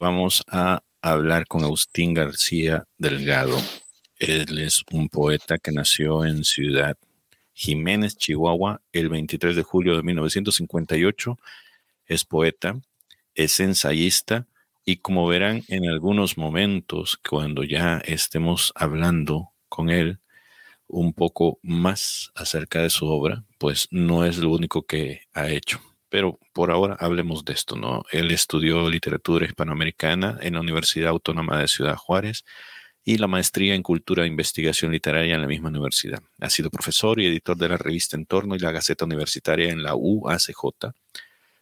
Vamos a hablar con Agustín García Delgado. Él es un poeta que nació en Ciudad Jiménez, Chihuahua, el 23 de julio de 1958. Es poeta, es ensayista y como verán en algunos momentos, cuando ya estemos hablando con él un poco más acerca de su obra, pues no es lo único que ha hecho. Pero por ahora hablemos de esto, ¿no? Él estudió literatura hispanoamericana en la Universidad Autónoma de Ciudad Juárez y la maestría en cultura e investigación literaria en la misma universidad. Ha sido profesor y editor de la revista Entorno y la Gaceta Universitaria en la UACJ,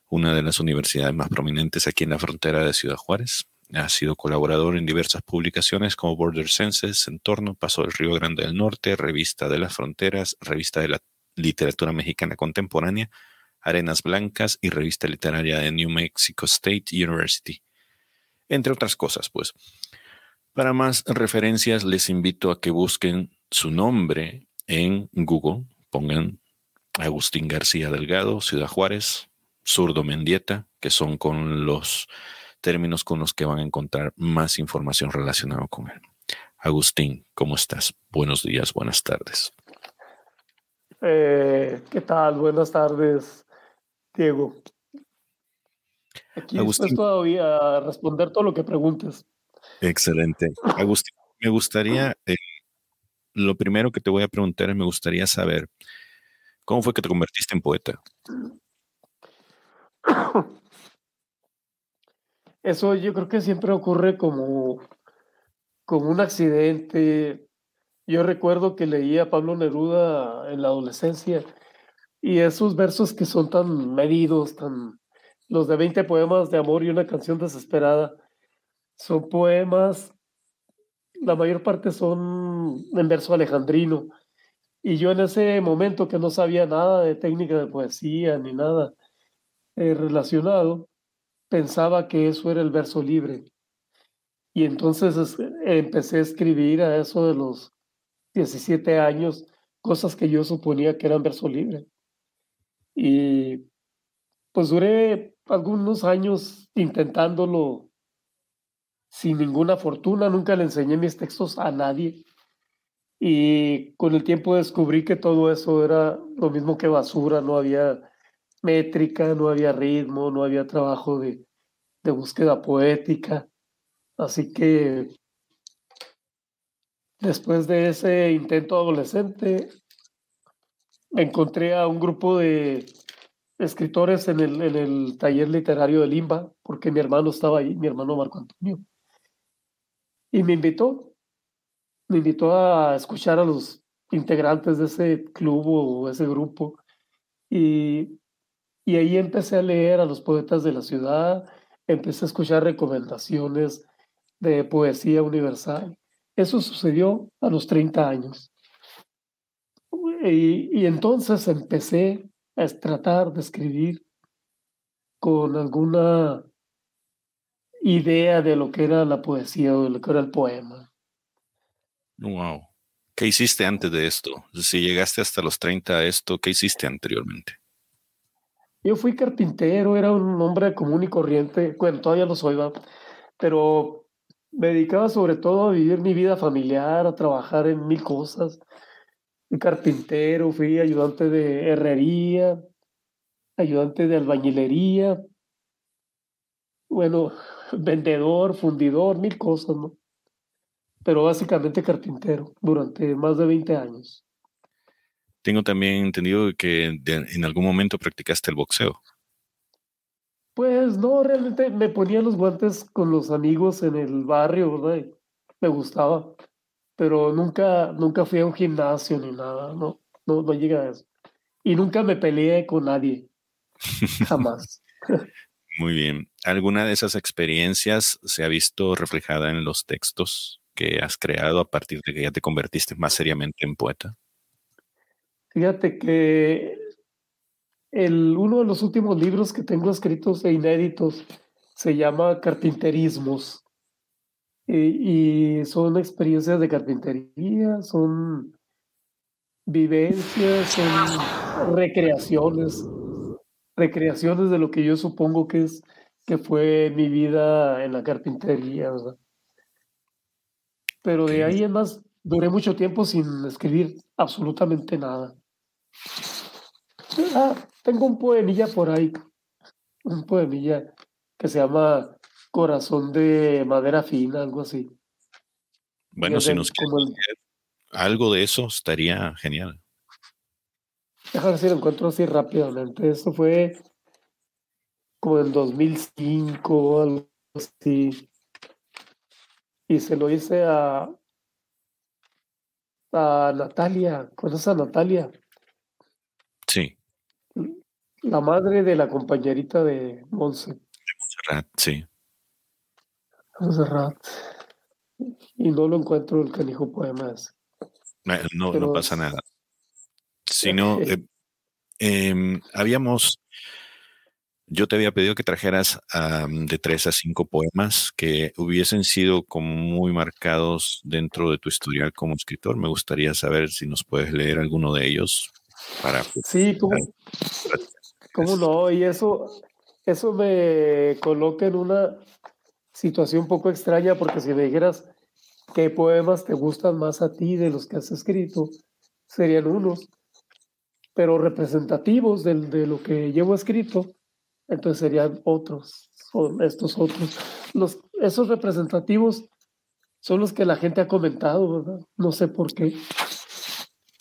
una de las universidades más prominentes aquí en la frontera de Ciudad Juárez. Ha sido colaborador en diversas publicaciones como Border Census, Entorno, Paso del Río Grande del Norte, Revista de las Fronteras, Revista de la Literatura Mexicana Contemporánea, Arenas Blancas y Revista Literaria de New Mexico State University. Entre otras cosas, pues. Para más referencias, les invito a que busquen su nombre en Google. Pongan Agustín García Delgado, Ciudad Juárez, Zurdo Mendieta, que son con los términos con los que van a encontrar más información relacionada con él. Agustín, ¿cómo estás? Buenos días, buenas tardes. Eh, ¿Qué tal? Buenas tardes. Diego. Aquí estoy todavía a responder todo lo que preguntes. Excelente. Agustín, me gustaría, eh, lo primero que te voy a preguntar, me gustaría saber, ¿cómo fue que te convertiste en poeta? Eso yo creo que siempre ocurre como, como un accidente. Yo recuerdo que leía a Pablo Neruda en la adolescencia y esos versos que son tan medidos, tan los de 20 poemas de amor y una canción desesperada, son poemas, la mayor parte son en verso alejandrino. Y yo en ese momento que no sabía nada de técnica de poesía ni nada eh, relacionado, pensaba que eso era el verso libre. Y entonces empecé a escribir a eso de los 17 años, cosas que yo suponía que eran verso libre. Y pues duré algunos años intentándolo sin ninguna fortuna, nunca le enseñé mis textos a nadie. Y con el tiempo descubrí que todo eso era lo mismo que basura, no había métrica, no había ritmo, no había trabajo de, de búsqueda poética. Así que después de ese intento adolescente, encontré a un grupo de escritores en el, en el taller literario de Limba, porque mi hermano estaba ahí, mi hermano Marco Antonio. Y me invitó, me invitó a escuchar a los integrantes de ese club o ese grupo. Y, y ahí empecé a leer a los poetas de la ciudad, empecé a escuchar recomendaciones de poesía universal. Eso sucedió a los 30 años. Y, entonces empecé a tratar de escribir con alguna idea de lo que era la poesía o de lo que era el poema. Wow. ¿Qué hiciste antes de esto? Si llegaste hasta los 30 a esto, ¿qué hiciste anteriormente? Yo fui carpintero, era un hombre común y corriente, bueno, todavía lo soy, pero me dedicaba sobre todo a vivir mi vida familiar, a trabajar en mil cosas carpintero, fui ayudante de herrería, ayudante de albañilería, bueno, vendedor, fundidor, mil cosas, ¿no? Pero básicamente carpintero durante más de 20 años. Tengo también entendido que en algún momento practicaste el boxeo. Pues no, realmente me ponía los guantes con los amigos en el barrio, ¿verdad? me gustaba pero nunca, nunca fui a un gimnasio ni nada, no, no, no llega a eso. Y nunca me peleé con nadie, jamás. Muy bien. ¿Alguna de esas experiencias se ha visto reflejada en los textos que has creado a partir de que ya te convertiste más seriamente en poeta? Fíjate que el, uno de los últimos libros que tengo escritos e inéditos se llama Carpinterismos. Y, y son experiencias de carpintería, son vivencias, son recreaciones, recreaciones de lo que yo supongo que es que fue mi vida en la carpintería, ¿verdad? Pero de ahí en más duré mucho tiempo sin escribir absolutamente nada. Ah, tengo un poemilla por ahí, un poemilla que se llama Corazón de madera fina, algo así. Bueno, si nos quieres algo de eso estaría genial. Déjame ver si lo encuentro así rápidamente. Esto fue como en 2005 algo así. Y se lo hice a, a Natalia. ¿Conoces a Natalia? Sí. La madre de la compañerita de Monse. De Montserrat, sí. Montserrat. Y no lo encuentro el canijo poemas. No, no pasa nada. Sino, eh, em, habíamos, yo te había pedido que trajeras de tres a cinco poemas que hubiesen sido como muy marcados dentro de tu historial como escritor. Me gustaría saber si nos puedes leer alguno de ellos para... Pues, sí, ¿cómo, ¿cómo no? Y eso, eso me coloca en una situación un poco extraña porque si me dijeras qué poemas te gustan más a ti de los que has escrito, serían unos, pero representativos de, de lo que llevo escrito, entonces serían otros, estos otros. Esos representativos son los que la gente ha comentado, ¿verdad? No sé por qué.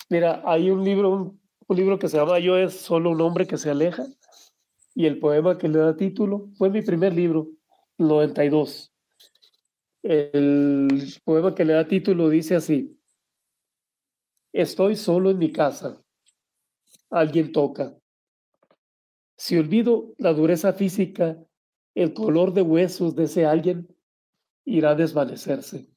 Mira, hay un libro, un, un libro que se llama Yo es solo un hombre que se aleja, y el poema que le da título fue mi primer libro, 92. El poema que le da título dice así, estoy solo en mi casa, alguien toca. Si olvido la dureza física, el color de huesos de ese alguien irá a desvanecerse.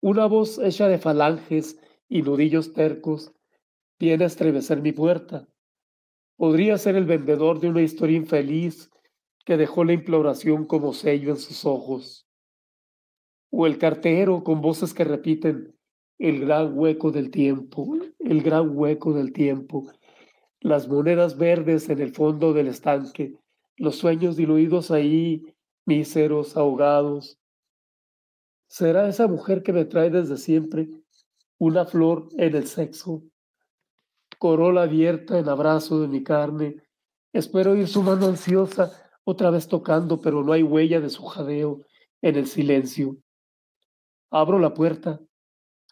Una voz hecha de falanges y nudillos tercos viene a estremecer mi puerta. Podría ser el vendedor de una historia infeliz que dejó la imploración como sello en sus ojos o el cartero con voces que repiten el gran hueco del tiempo, el gran hueco del tiempo, las monedas verdes en el fondo del estanque, los sueños diluidos ahí, míseros, ahogados. ¿Será esa mujer que me trae desde siempre una flor en el sexo? Corola abierta en abrazo de mi carne. Espero ir su mano ansiosa otra vez tocando, pero no hay huella de su jadeo en el silencio. Abro la puerta.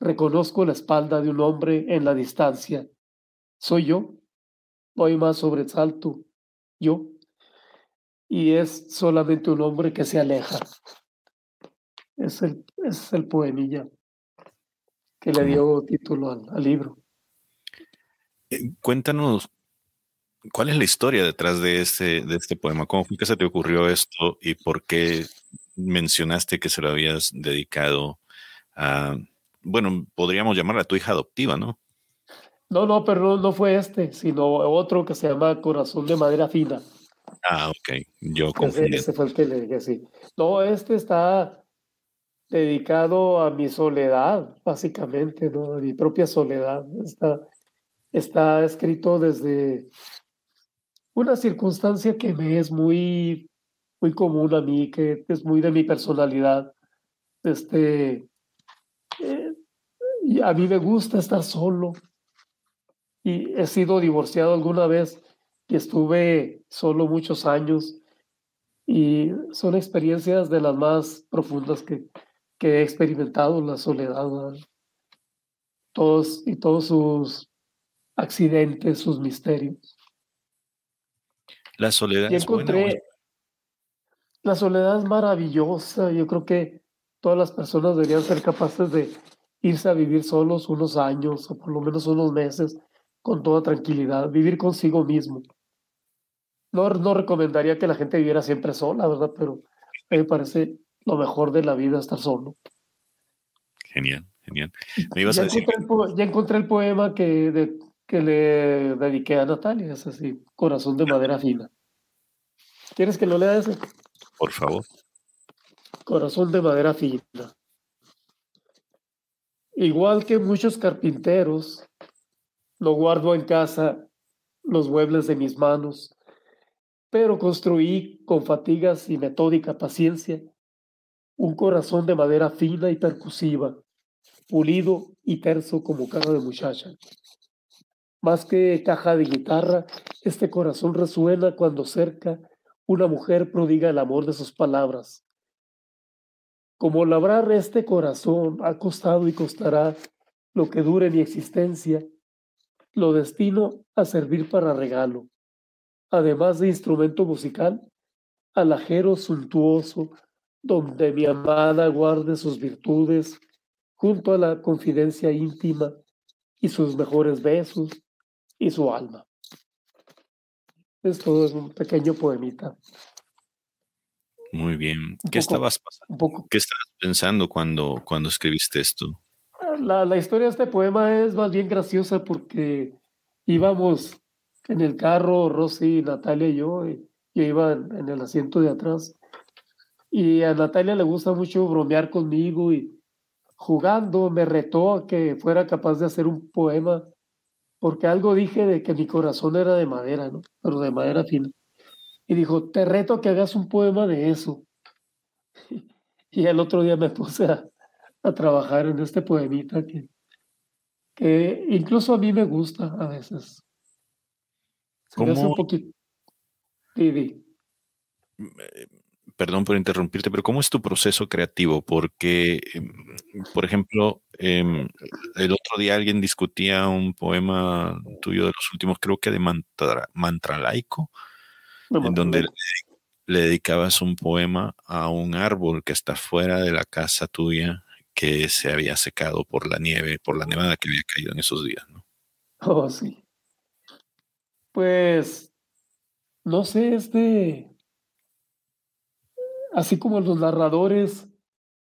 Reconozco la espalda de un hombre en la distancia. ¿Soy yo? No hay más sobresalto. Yo. Y es solamente un hombre que se aleja. Es el, es el poemilla que le dio título al, libro. Eh, cuéntanos, ¿cuál es la historia detrás de este, de este poema? ¿Cómo fue que se te ocurrió esto y por qué mencionaste que se lo habías dedicado bueno, podríamos llamarla tu hija adoptiva, ¿no? No, no, pero no, fue este, sino otro que se llama Corazón de Madera Fina. Ah, ok, yo confundí. Ese, fue el que le dije, sí. No, este está dedicado a mi soledad, básicamente, ¿no? A mi propia soledad. Está, está escrito desde una circunstancia que me es muy, muy común a mí, que es muy de mi personalidad. Este, y a mí me gusta estar solo. Y he sido divorciado alguna vez y estuve solo muchos años. Y son experiencias de las más profundas que, que he experimentado, la soledad. Todos y todos sus accidentes, sus misterios. La soledad es buena. La soledad es maravillosa. Yo creo que todas las personas deberían ser capaces de irse a vivir solos unos años o por lo menos unos meses con toda tranquilidad, vivir consigo mismo. No, no recomendaría que la gente viviera siempre sola, ¿verdad? Pero a mí me parece lo mejor de la vida estar solo. Genial, genial. Me ibas ya, a decir encontré el, ya encontré el poema que, que le dediqué a Natalia, es así, Corazón de madera fina. ¿Quieres que lo lea ese? Por favor. Corazón de madera fina. Igual que muchos carpinteros, lo guardo en casa los muebles de mis manos, pero construí con fatigas y metódica paciencia un corazón de madera fina y percusiva, pulido y terso como cara de muchacha. Más que caja de guitarra, este corazón resuena cuando cerca una mujer prodiga el amor de sus palabras. Como labrar este corazón ha costado y costará lo que dure mi existencia, lo destino a servir para regalo, además de instrumento musical, alajero suntuoso, donde mi amada guarde sus virtudes, junto a la confidencia íntima y sus mejores besos y su alma. Esto es un pequeño poemita. Muy bien. ¿Qué estabas ¿Qué estabas pensando cuando, cuando escribiste esto? La, la, historia de este poema es más bien graciosa porque íbamos en el carro, Rosy, Natalia y yo, y yo iba en, el asiento de atrás. Y a Natalia le gusta mucho bromear conmigo y jugando me retó a que fuera capaz de hacer un poema porque algo dije de que mi corazón era de madera, ¿no? Pero de madera fina. Y dijo, te reto a que hagas un poema de eso. Y el otro día me puse a, trabajar en este poemita que, que incluso a mí me gusta a veces. Se ¿Cómo? un poquito. perdón por interrumpirte, pero ¿cómo es tu proceso creativo? Porque, em, por ejemplo, em, el otro día alguien discutía un poema tuyo de los últimos, creo que de mantra, mantra laico, en donde le, dedicabas un poema a un árbol que está fuera de la casa tuya que se había secado por la nieve, por la nevada que había caído en esos días, ¿no? Oh, sí. Pues, no sé, este, así como los narradores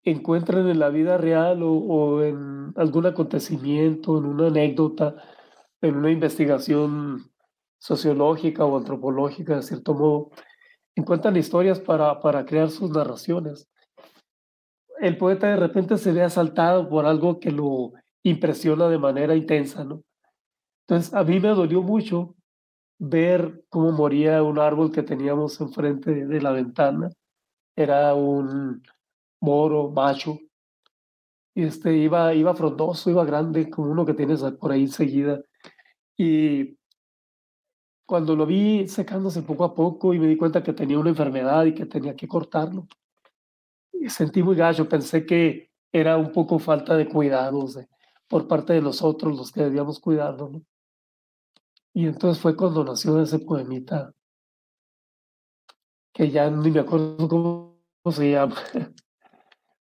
encuentran en la vida real o, en algún acontecimiento, en una anécdota, en una investigación sociológica o antropológica, de cierto modo, encuentran historias para, para crear sus narraciones. El poeta de repente se ve asaltado por algo que lo impresiona de manera intensa, ¿no? Entonces, a mí me dolió mucho ver cómo moría un árbol que teníamos enfrente de la ventana era un moro macho. Y este iba, iba frondoso, iba grande, como uno que tienes por ahí enseguida. Y cuando lo vi secándose poco a poco y me di cuenta que tenía una enfermedad y que tenía que cortarlo, sentí muy gallo. Pensé que era un poco falta de cuidados por parte de nosotros, los que debíamos cuidarlo. Y entonces fue cuando nació ese poemita que ya ni me acuerdo cómo, se llama,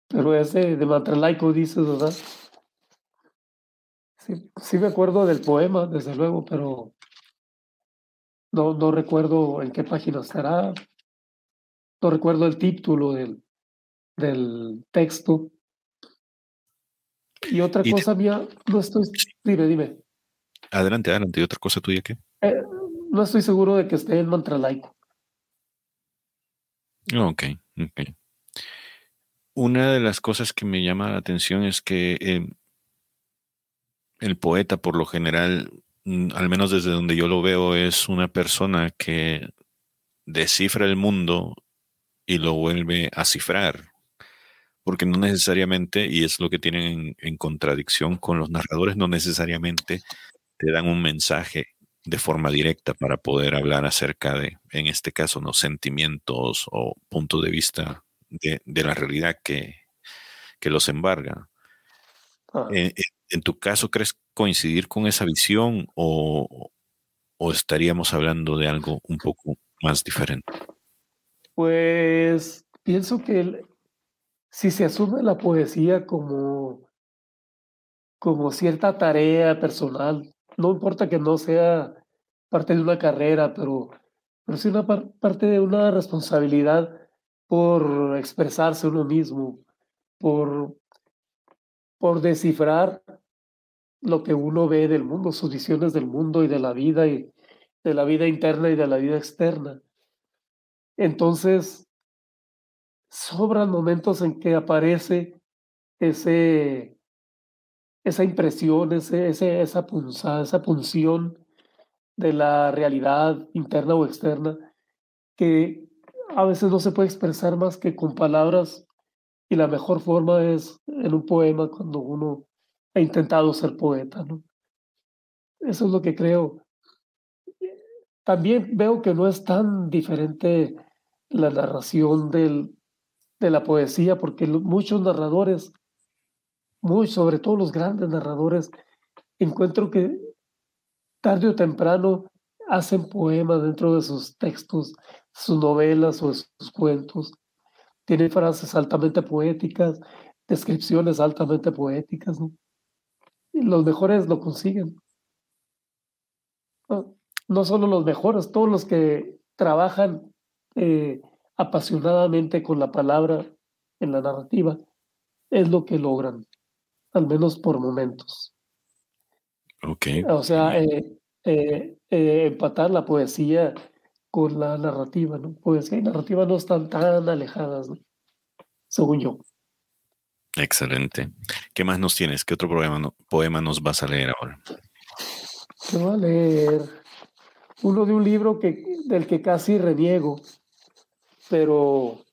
pero ese de Matralaico dices, ¿verdad? Sí, sí me acuerdo del poema, desde luego, pero no, no recuerdo en qué página estará, no recuerdo el título del, del texto. Y otra cosa mía, no estoy, dime, dime. Adelante, adelante. ¿Y otra cosa tuya qué? Eh, no estoy seguro de que esté en Mantralaico. Ok, ok. Una de las cosas que me llama la atención es que em, el poeta, por lo general, mm, al menos desde donde yo lo veo, es una persona que descifra el mundo y lo vuelve a cifrar. Porque no necesariamente, y es lo que tienen en contradicción con los narradores, no necesariamente te dan un mensaje de forma directa para poder hablar acerca de, en este caso, los sentimientos o punto de vista de, la realidad que, que los embarga. Ah. Eh, eh, en, tu caso, ¿crees coincidir con esa visión o, o estaríamos hablando de algo un poco más diferente? Pues pienso que si se asume la poesía como, como cierta tarea personal, no importa que no sea parte de una carrera, pero, pero sí una parte de una responsabilidad por expresarse uno mismo, por, por descifrar lo que uno ve del mundo, sus visiones del mundo y de la vida y de la vida interna y de la vida externa. Entonces, sobran momentos en que aparece ese, esa impresión, ese, esa punzada, esa punción de la realidad interna o externa que a veces no se puede expresar más que con palabras y la mejor forma es en un poema cuando uno ha intentado ser poeta. ¿no? Eso es lo que creo. También veo que no es tan diferente la narración del, de la poesía, porque muchos narradores, muy, sobre todo los grandes narradores, encuentro que tarde o temprano hacen poemas dentro de sus textos, sus novelas o sus cuentos. Tienen frases altamente poéticas, descripciones altamente poéticas. Los mejores lo consiguen. No, solo los mejores, todos los que trabajan eh, apasionadamente con la palabra en la narrativa, es lo que logran, al menos por momentos. Okay. O sea, eh, eh, eh, empatar la poesía con la narrativa, ¿no? Poesía y narrativa no están tan alejadas, ¿no? según yo. Excelente. ¿Qué más nos tienes? ¿Qué otro poema, poema nos vas a leer ahora? Te voy a leer uno de un libro que, del que casi reniego, pero,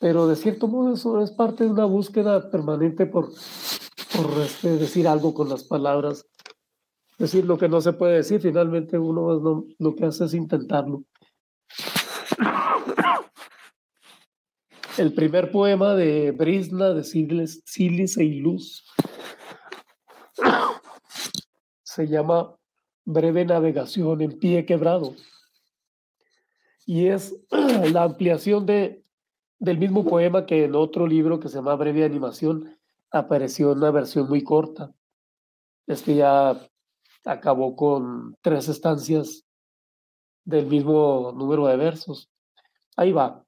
pero de cierto modo eso es parte de una búsqueda permanente por, por este, decir algo con las palabras, decir lo que no se puede decir, finalmente uno lo, que hace es intentarlo. El primer poema de Brisna, de Sílice y Luz, se llama Breve Navegación en Pie Quebrado. Y es la ampliación de, del mismo poema que en otro libro que se llama Breve Animación apareció en una versión muy corta. Este ya acabó con tres estancias del mismo número de versos. Ahí va.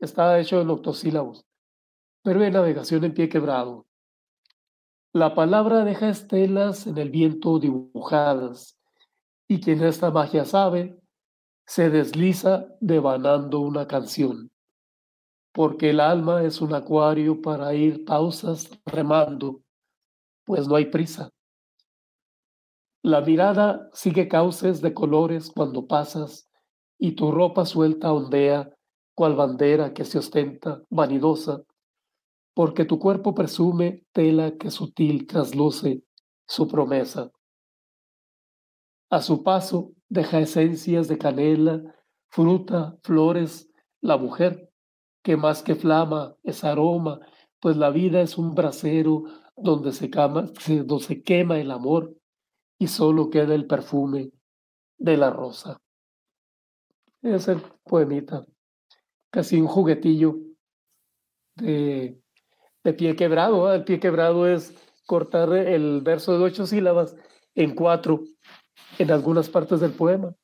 Está hecho en octosílabos. Breve navegación en pie quebrado. La palabra deja estelas en el viento dibujadas, y quien esta magia sabe, se desliza devanando una canción porque el alma es un acuario para ir pausas remando, pues no hay prisa. La mirada sigue cauces de colores cuando pasas y tu ropa suelta ondea cual bandera que se ostenta vanidosa, porque tu cuerpo presume tela que sutil trasluce su promesa. A su paso deja esencias de canela, fruta, flores, la mujer, que más que flama es aroma, pues la vida es un brasero donde se, donde se quema el amor y solo queda el perfume de la rosa. Es el poemita, casi un juguetillo de, de pie quebrado. El pie quebrado es cortar el verso de ocho sílabas en cuatro en algunas partes del poema.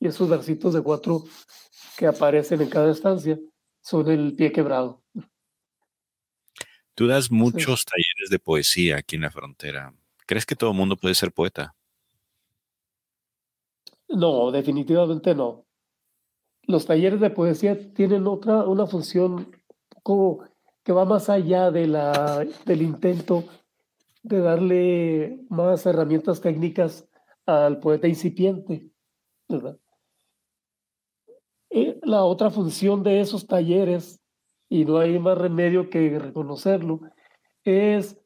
Y esos versitos de cuatro que aparecen en cada estancia son el pie quebrado. Tú das muchos talleres de poesía aquí en la frontera. ¿Crees que todo el mundo puede ser poeta? No, definitivamente no. Los talleres de poesía tienen otra, una función como que va más allá de la, del intento de darle más herramientas técnicas al poeta incipiente, ¿verdad? la otra función de esos talleres, y no hay más remedio que reconocerlo, es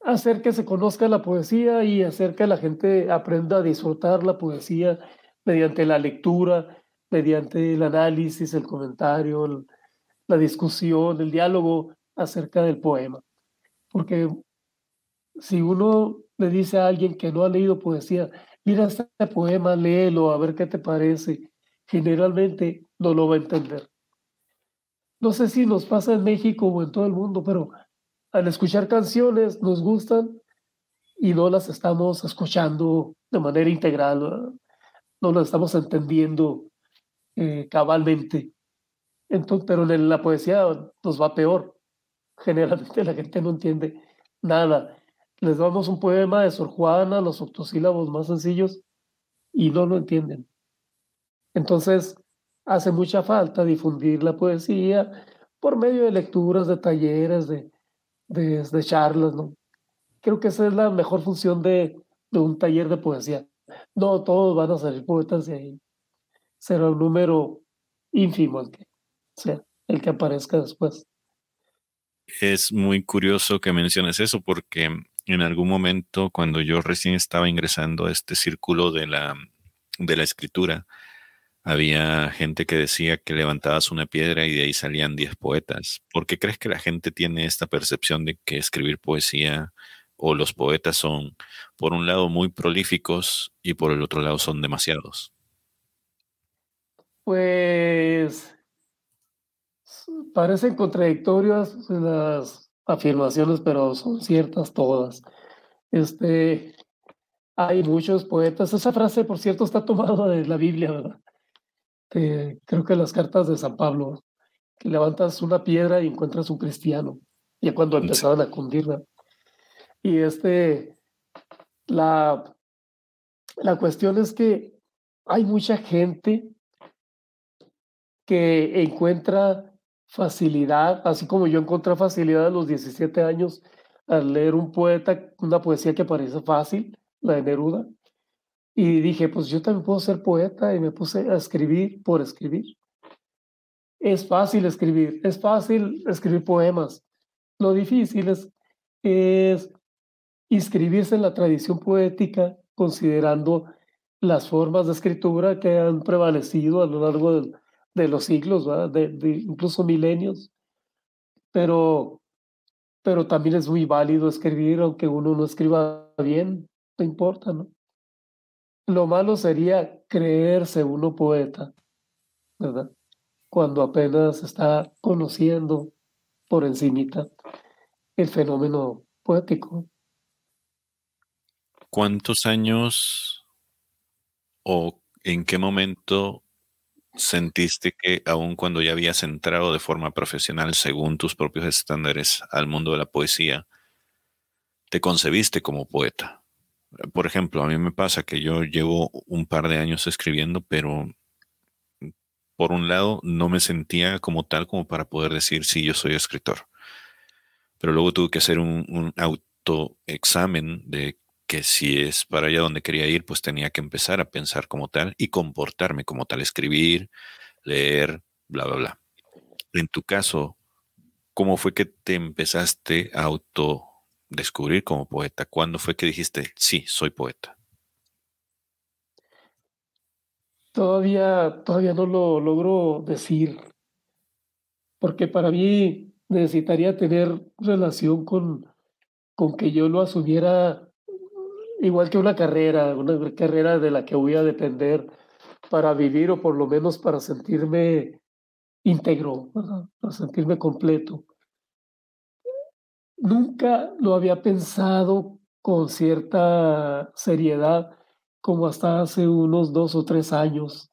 hacer que se conozca la poesía y hacer que la gente aprenda a disfrutar la poesía mediante la lectura, mediante el análisis, el comentario, la discusión, el diálogo acerca del poema. Porque si uno le dice a alguien que no ha leído poesía, mira este poema, léelo, a ver qué te parece, generalmente no lo va a entender. No sé si nos pasa en México o en todo el mundo, pero al escuchar canciones nos gustan y no las estamos escuchando de manera integral, no las estamos entendiendo eh, cabalmente. Entonces, pero en la poesía nos va peor. Generalmente la gente no entiende nada. Les damos un poema de Sor Juana, los octosílabos más sencillos, y no lo entienden. Entonces, hace mucha falta difundir la poesía por medio de lecturas, de talleres, de, de, charlas, ¿no? Creo que esa es la mejor función de, de un taller de poesía. No todos van a salir poetas de ahí. Será un número ínfimo el que sea, el que aparezca después. Es muy curioso que menciones eso porque en algún momento cuando yo recién estaba ingresando a este círculo de la, de la escritura, había gente que decía que levantabas una piedra y de ahí salían 10 poetas. ¿Por qué crees que la gente tiene esta percepción de que escribir poesía o los poetas son, por un lado, muy prolíficos y por el otro lado son demasiados? Pues parecen contradictorias las afirmaciones, pero son ciertas todas. Este, hay muchos poetas. Esa frase, por cierto, está tomada de la Biblia, ¿verdad? creo que las cartas de San Pablo, que levantas una piedra y encuentras un cristiano, ya cuando empezaban a cundirla. Y este, la, la cuestión es que hay mucha gente que encuentra facilidad, así como yo encontré facilidad a los 17 años al leer un poeta, una poesía que parece fácil, la de Neruda, y dije, pues yo también puedo ser poeta y me puse a escribir por escribir. Es fácil escribir, es fácil escribir poemas. Lo difícil es, es inscribirse en la tradición poética considerando las formas de escritura que han prevalecido a lo largo de, los siglos, de, incluso milenios. Pero, pero también es muy válido escribir, aunque uno no escriba bien, no importa, ¿no? Lo malo sería creerse uno poeta, ¿verdad? Cuando apenas está conociendo por encimita el fenómeno poético. ¿Cuántos años o en qué momento sentiste que aun cuando ya habías entrado de forma profesional según tus propios estándares al mundo de la poesía, te concebiste como poeta? Por ejemplo, a mí me pasa que yo llevo un par de años escribiendo, pero por un lado no me sentía como tal como para poder decir, sí, yo soy escritor. Pero luego tuve que hacer un, un autoexamen de que si es para allá donde quería ir, pues tenía que empezar a pensar como tal y comportarme como tal, escribir, leer, bla, bla, bla. En tu caso, ¿cómo fue que te empezaste a auto descubrir como poeta? ¿Cuándo fue que dijiste, sí, soy poeta? Todavía, todavía no lo logro decir, porque para mí necesitaría tener relación con, con que yo lo asumiera igual que una carrera, una carrera de la que voy a depender para vivir o por lo menos para sentirme íntegro, para sentirme completo nunca lo había pensado con cierta seriedad como hasta hace unos dos o tres años.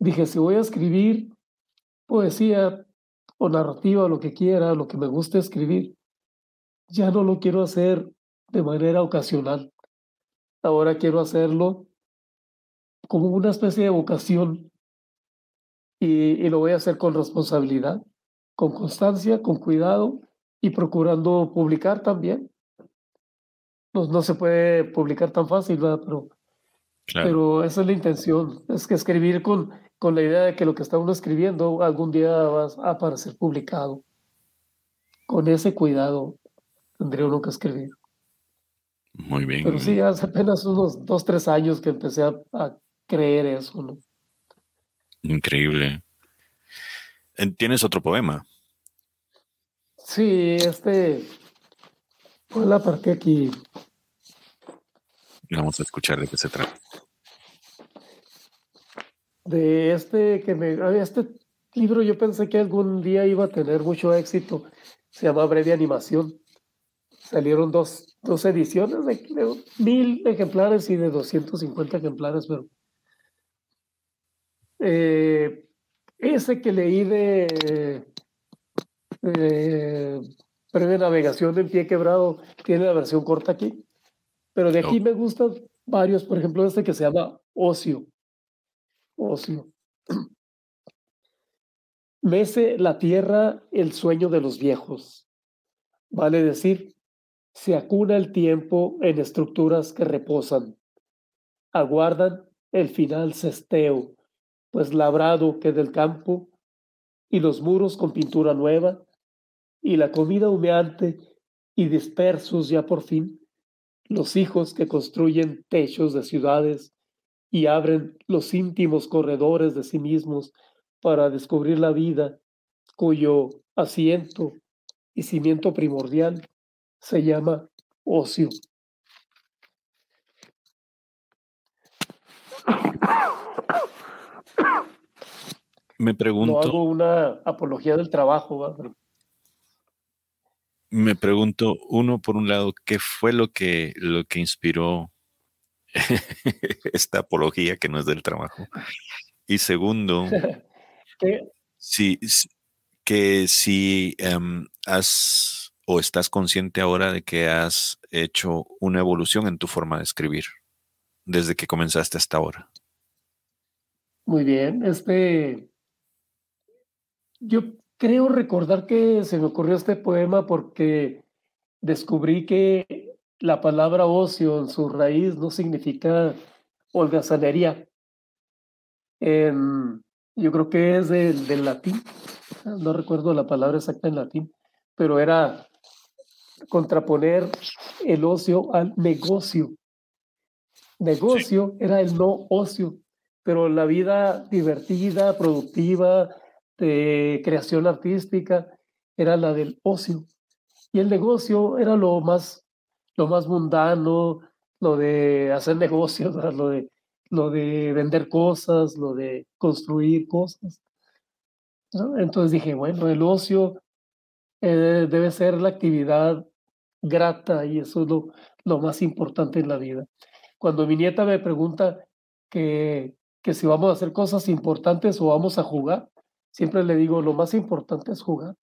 Dije, si voy a escribir poesía o narrativa lo que quiera, lo que me guste escribir, ya no lo quiero hacer de manera ocasional. Ahora quiero hacerlo como una especie de vocación y, y lo voy a hacer con responsabilidad, con constancia, con cuidado y procurando publicar también. No, no se puede publicar tan fácil, ¿verdad? Pero, pero esa es la intención, es que escribir con, con la idea de que lo que está uno escribiendo algún día va a aparecer publicado. Con ese cuidado tendría uno que escribir. Muy bien. Pero sí, hace apenas unos dos, tres años que empecé a, a creer eso, ¿no? Increíble. ¿Tienes otro poema? Sí, este. Pues la parte aquí. Vamos a escuchar de qué se trata. De este que me. Este libro yo pensé que algún día iba a tener mucho éxito. Se llama Breve Animación. Salieron dos, dos ediciones de, mil ejemplares y de 250 ejemplares, pero. Eh, ese que leí de eh, navegación en pie quebrado tiene la versión corta aquí. Pero de aquí me gustan varios, por ejemplo, este que se llama Ocio. Ocio. Mece la tierra el sueño de los viejos. Vale decir, se acuna el tiempo en estructuras que reposan. Aguardan el final cesteo, pues labrado que del campo, y los muros con pintura nueva, y la comida humeante, y dispersos ya por fin, los hijos que construyen techos de ciudades y abren los íntimos corredores de sí mismos para descubrir la vida, cuyo asiento y cimiento primordial se llama ocio. Me pregunto. No hago una apología del trabajo. Me pregunto, uno, por un lado, ¿qué fue lo que, lo que inspiró esta apología que no es del trabajo? Y segundo, si, que si em, has o estás consciente ahora de que has hecho una evolución en tu forma de escribir desde que comenzaste hasta ahora. Muy bien, este, yo creo recordar que se me ocurrió este poema porque descubrí que la palabra ocio en su raíz no significa holgazanería. yo creo que es del, del latín, no recuerdo la palabra exacta en latín, pero era contraponer el ocio al negocio. Negocio era el no ocio, pero la vida divertida, productiva, de creación artística, era la del ocio. Y el negocio era lo más, lo más mundano, lo de hacer negocios, lo de, lo de vender cosas, lo de construir cosas. Entonces dije, bueno, el ocio eh, debe ser la actividad grata y eso es lo, lo más importante en la vida. Cuando mi nieta me pregunta que, que si vamos a hacer cosas importantes o vamos a jugar, siempre le digo, lo más importante es jugar.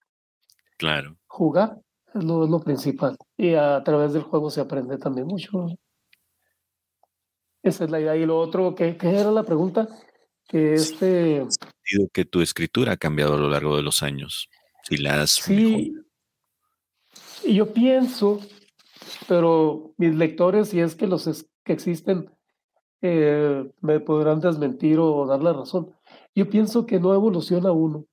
Claro. Jugar es lo, lo principal. Y a través del juego se aprende también mucho. Esa es la idea. Y lo otro, ¿qué, qué era la pregunta? Que este... Sentido que tu escritura ha cambiado a lo largo de los años. Si la has Sí, y yo pienso, pero mis lectores, si es que los que existen, eh, me podrán desmentir o dar la razón. Yo pienso que no evoluciona uno.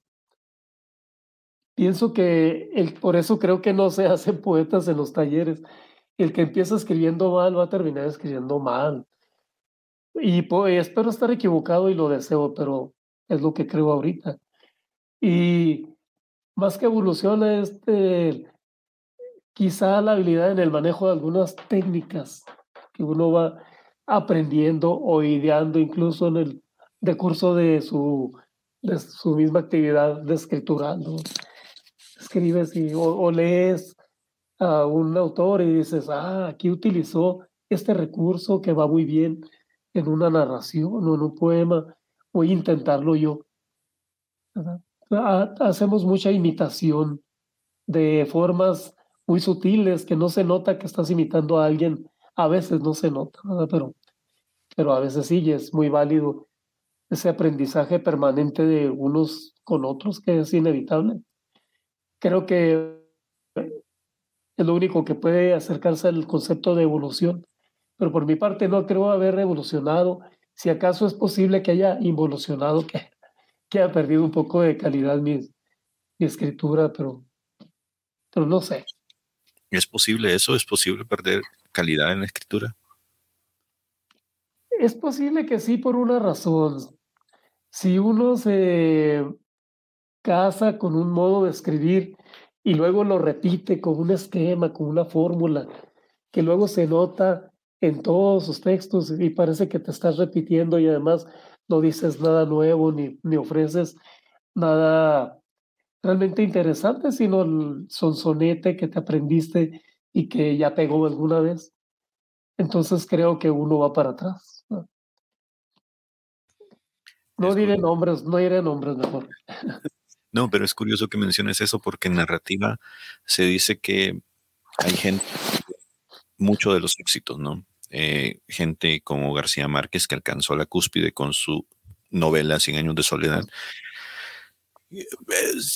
Pienso que el, por eso creo que no se hacen poetas en los talleres. El que empieza escribiendo mal va a terminar escribiendo mal. Y espero estar equivocado y lo deseo, pero es lo que creo ahorita. Y más que evoluciona, este, quizá la habilidad en el manejo de algunas técnicas que uno va aprendiendo o ideando incluso en el decurso de su, de su misma actividad de escritura. Escribes y, o, lees a un autor y dices, ah, aquí utilizó este recurso que va muy bien en una narración o en un poema, voy a intentarlo yo. Hacemos mucha imitación de formas muy sutiles, que no se nota que estás imitando a alguien. A veces no se nota, pero, pero a veces sí, es muy válido ese aprendizaje permanente de unos con otros que es inevitable. Creo que es lo único que puede acercarse al concepto de evolución, pero por mi parte no creo haber evolucionado. Si acaso es posible que haya involucionado, que, que haya perdido un poco de calidad mi, mi escritura, pero, pero no sé. ¿Es posible eso? ¿Es posible perder calidad en la escritura? Es posible que sí por una razón. Si uno se casa con un modo de escribir y luego lo repite con un esquema, con una fórmula, que luego se nota en todos sus textos y parece que te estás repitiendo y además no dices nada nuevo ni, ni ofreces nada realmente interesante, sino el sonsonete que te aprendiste y que ya pegó alguna vez. Entonces creo que uno va para atrás. No, diré nombres, no diré nombres mejor. No, pero es curioso que menciones eso porque en narrativa se dice que hay gente, mucho de los éxitos, ¿no? Eh, gente como García Márquez que alcanzó la cúspide con su novela Cien años de soledad,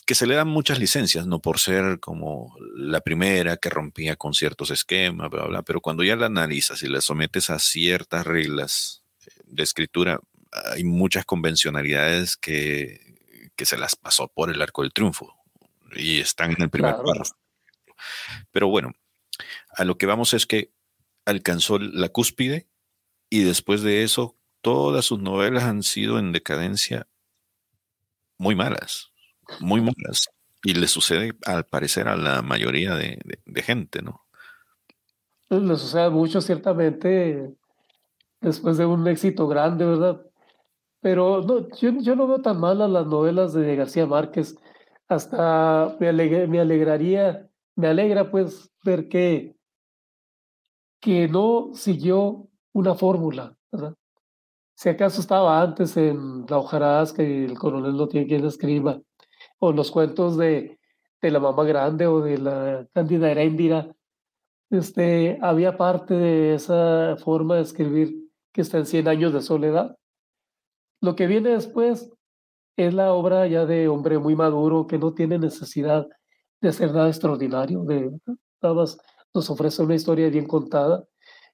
que se le dan muchas licencias, no por ser como la primera que rompía con ciertos esquemas, bla, bla, pero cuando ya la analizas y la sometes a ciertas reglas de escritura, hay muchas convencionalidades que, que se las pasó por el arco del triunfo y están en el primer párrafo. Pero bueno, a lo que vamos es que alcanzó la cúspide y después de eso todas sus novelas han sido en decadencia muy malas, muy malas. Y le sucede al parecer a la mayoría de, gente, ¿no? Pues le sucede mucho, ciertamente, después de un éxito grande, ¿verdad? Pero no, yo, no veo tan malas las novelas de García Márquez. Hasta me, me alegraría, me alegra pues ver que, que no siguió una fórmula, ¿verdad? Si acaso estaba antes en La hojarasca que el coronel no tiene quien escriba, o los cuentos de, de la mamá grande o de la Cándida Heréndira, este, había parte de esa forma de escribir que está en Cien años de soledad. Lo que viene después es la obra ya de hombre muy maduro que no tiene necesidad de hacer nada extraordinario, de nada más nos ofrece una historia bien contada.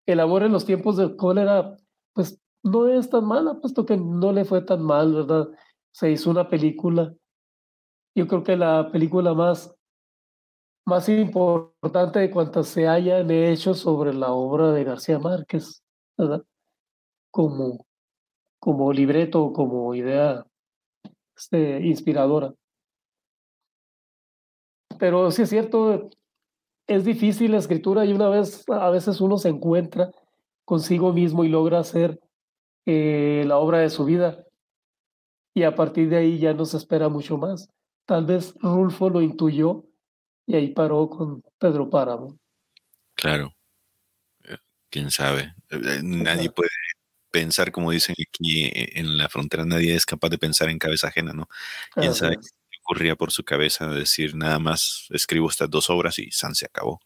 El amor en los tiempos del cólera, pues no es tan mala, puesto que no le fue tan mal, ¿verdad? Se hizo una película. Yo creo que la película más, más importante de cuantas se hayan hecho sobre la obra de García Márquez, ¿verdad? Como, como libreto, como idea este, inspiradora. Pero sí es cierto, es difícil la escritura y una vez, a veces uno se encuentra consigo mismo y logra hacer eh, la obra de su vida. Y a partir de ahí ya no se espera mucho más. Tal vez Rulfo lo intuyó y ahí paró con Pedro Páramo. Claro. Eh, Quién sabe. Eh, nadie puede pensar, como dicen aquí en la frontera, nadie es capaz de pensar en cabeza ajena, ¿no? Quién sabe qué ocurría por su cabeza decir nada más escribo estas dos obras y San se acabó.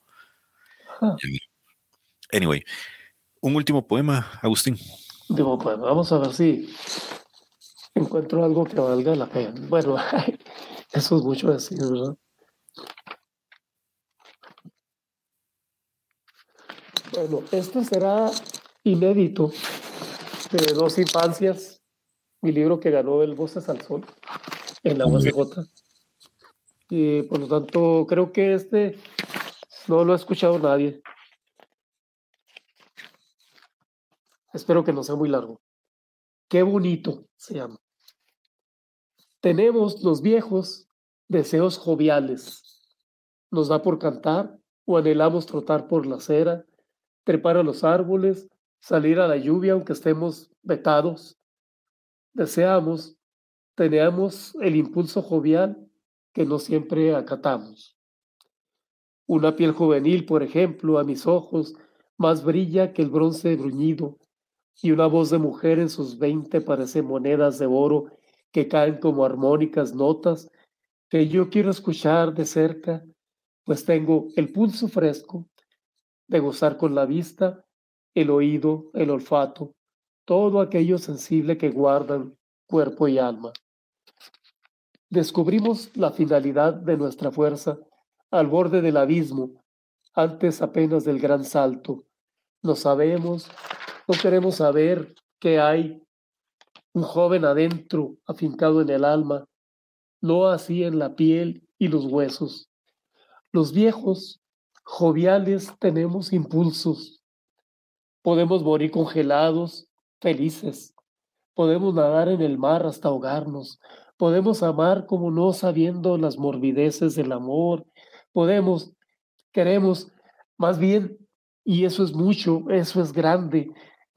Anyway, un último poema, Agustín. Digo, pues vamos a ver si encuentro algo que valga la pena. Bueno, eso es mucho decir, ¿verdad? Bueno, este será inédito de dos infancias, mi libro que ganó el Voces al Sol en la USJ. Y por lo tanto, creo que este no lo ha escuchado nadie. Espero que no sea muy largo. Qué bonito se llama. Tenemos los viejos deseos joviales. Nos da por cantar o anhelamos trotar por la acera, trepar a los árboles, salir a la lluvia aunque estemos vetados. Deseamos, tenemos el impulso jovial que no siempre acatamos. Una piel juvenil, por ejemplo, a mis ojos, más brilla que el bronce bruñido, y una voz de mujer en sus veinte parece monedas de oro que caen como armónicas notas que yo quiero escuchar de cerca, pues tengo el pulso fresco de gozar con la vista, el oído, el olfato, todo aquello sensible que guardan cuerpo y alma. Descubrimos la finalidad de nuestra fuerza al borde del abismo, antes apenas del gran salto. Lo sabemos no queremos saber que hay un joven adentro, afincado en el alma, no así en la piel y los huesos. Los viejos, joviales, tenemos impulsos. Podemos morir congelados, felices. Podemos nadar en el mar hasta ahogarnos. Podemos amar como no sabiendo las morbideces del amor. Podemos, queremos, más bien, y eso es mucho, eso es grande,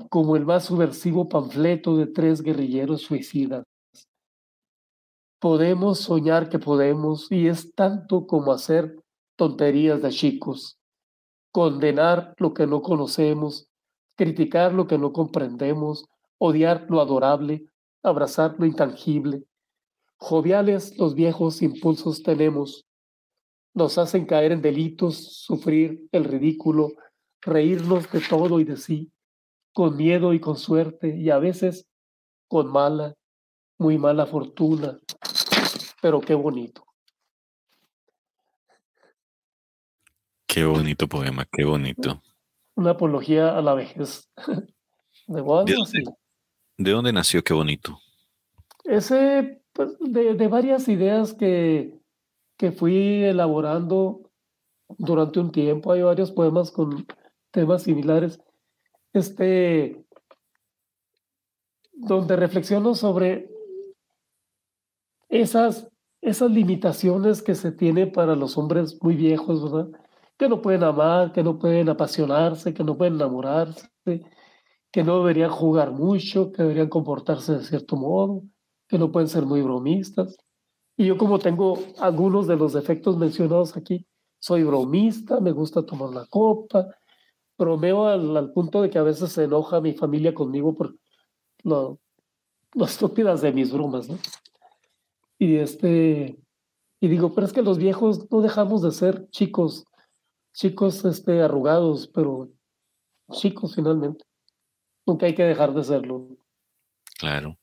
como el más subversivo panfleto de tres guerrilleros suicidas. Podemos soñar que podemos y es tanto como hacer tonterías de chicos, condenar lo que no conocemos, criticar lo que no comprendemos, odiar lo adorable, abrazar lo intangible, Joviales los viejos impulsos tenemos, nos hacen caer en delitos, sufrir el ridículo, reírnos de todo y de sí, con miedo y con suerte, y a veces con mala, muy mala fortuna. Pero qué bonito. Qué bonito poema, qué bonito. Una apología a la vejez. ¿De, dónde, ¿De dónde nació qué bonito? Ese, pues, de, de varias ideas que, que fui elaborando durante un tiempo. Hay varios poemas con temas similares. Este, donde reflexiono sobre esas, esas limitaciones que se tienen para los hombres muy viejos, ¿verdad? Que no pueden amar, que no pueden apasionarse, que no pueden enamorarse, que no deberían jugar mucho, que deberían comportarse de cierto modo, que no pueden ser muy bromistas. Y yo como tengo algunos de los defectos mencionados aquí, soy bromista, me gusta tomar la copa, bromeo al, punto de que a veces se enoja mi familia conmigo por lo, lo estúpidas de mis bromas, ¿no? Y este, y digo, pero es que los viejos no dejamos de ser chicos, chicos este, arrugados, pero chicos finalmente. Nunca hay que dejar de serlo. Claro.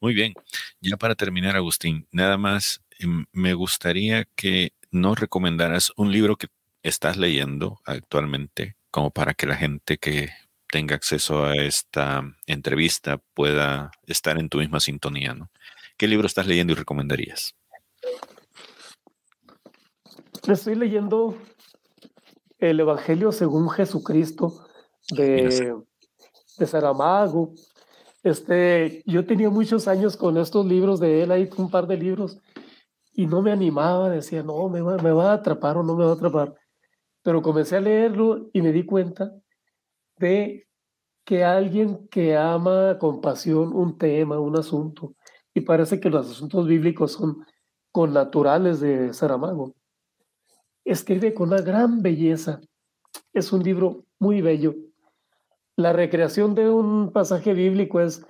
Muy bien. Ya para terminar, Agustín, nada más em, me gustaría que nos recomendaras un libro que estás leyendo actualmente, como para que la gente que tenga acceso a esta entrevista pueda estar en tu misma sintonía, ¿no? ¿Qué libro estás leyendo y recomendarías? Estoy leyendo el Evangelio según Jesucristo de, de Saramago. Este, yo tenía muchos años con estos libros de él, ahí un par de libros, y no me animaba, decía, no, me va, me va a atrapar o no me va a atrapar. Pero comencé a leerlo y me di cuenta de que alguien que ama con pasión un tema, un asunto, y parece que los asuntos bíblicos son con naturales de Saramago, escribe con una gran belleza. Es un libro muy bello. La recreación de un pasaje bíblico es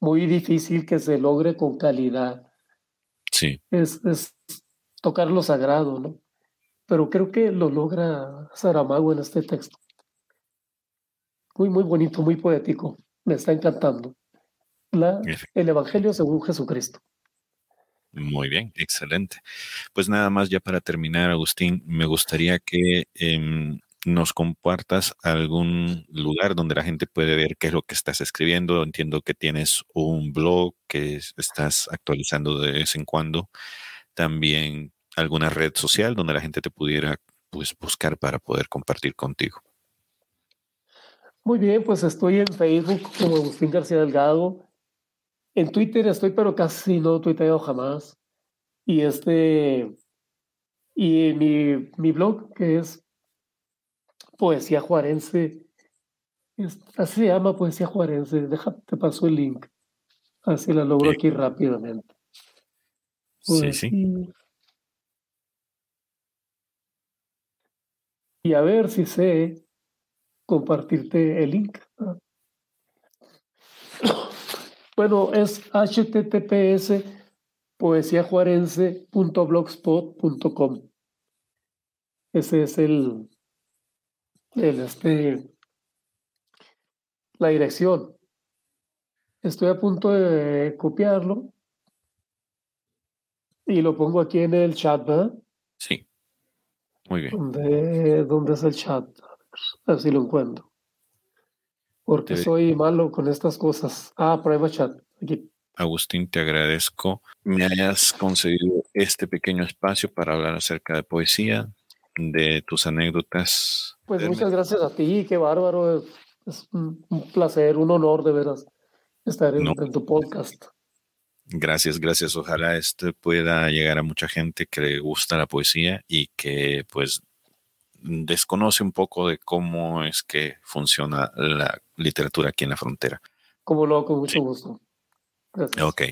muy difícil que se logre con calidad. Sí. Es, es tocar lo sagrado, ¿no? Pero creo que lo logra Saramago en este texto. Muy, muy bonito, muy poético. Me está encantando. La, el Evangelio según Jesucristo. Muy bien, excelente. Pues nada más ya para terminar, Agustín, me gustaría que em, nos compartas algún lugar donde la gente puede ver qué es lo que estás escribiendo. Entiendo que tienes un blog que estás actualizando de vez en cuando. También alguna red social donde la gente te pudiera pues, buscar para poder compartir contigo. Muy bien, pues estoy en Facebook como Agustín García Delgado. En Twitter estoy, pero casi no tuiteo jamás. Y este, y mi, mi blog, que es Poesía Juarense, así se llama Poesía Juarense. Déjate, te paso el link. Así la logro aquí rápidamente. sí, sí. Y a ver si sé compartirte el link. Bueno, es https poesiajuarense.blogspot.com. Ese es el, este, la dirección. Estoy a punto de copiarlo y lo pongo aquí en el chat, ¿verdad? Muy bien. ¿Dónde, dónde es el chat? A ver si lo encuentro. Porque soy malo con estas cosas. Ah, prueba chat. Aquí. Agustín, te agradezco me hayas concedido este pequeño espacio para hablar acerca de poesía, de tus anécdotas. Pues muchas gracias a ti, qué bárbaro. Es un, placer, un honor de veras estar en, en tu podcast. Gracias, gracias. Ojalá este pueda llegar a mucha gente que le gusta la poesía y que pues desconoce un poco de cómo es que funciona la literatura aquí en la frontera. Como lo, con mucho gusto. Gracias. Ok,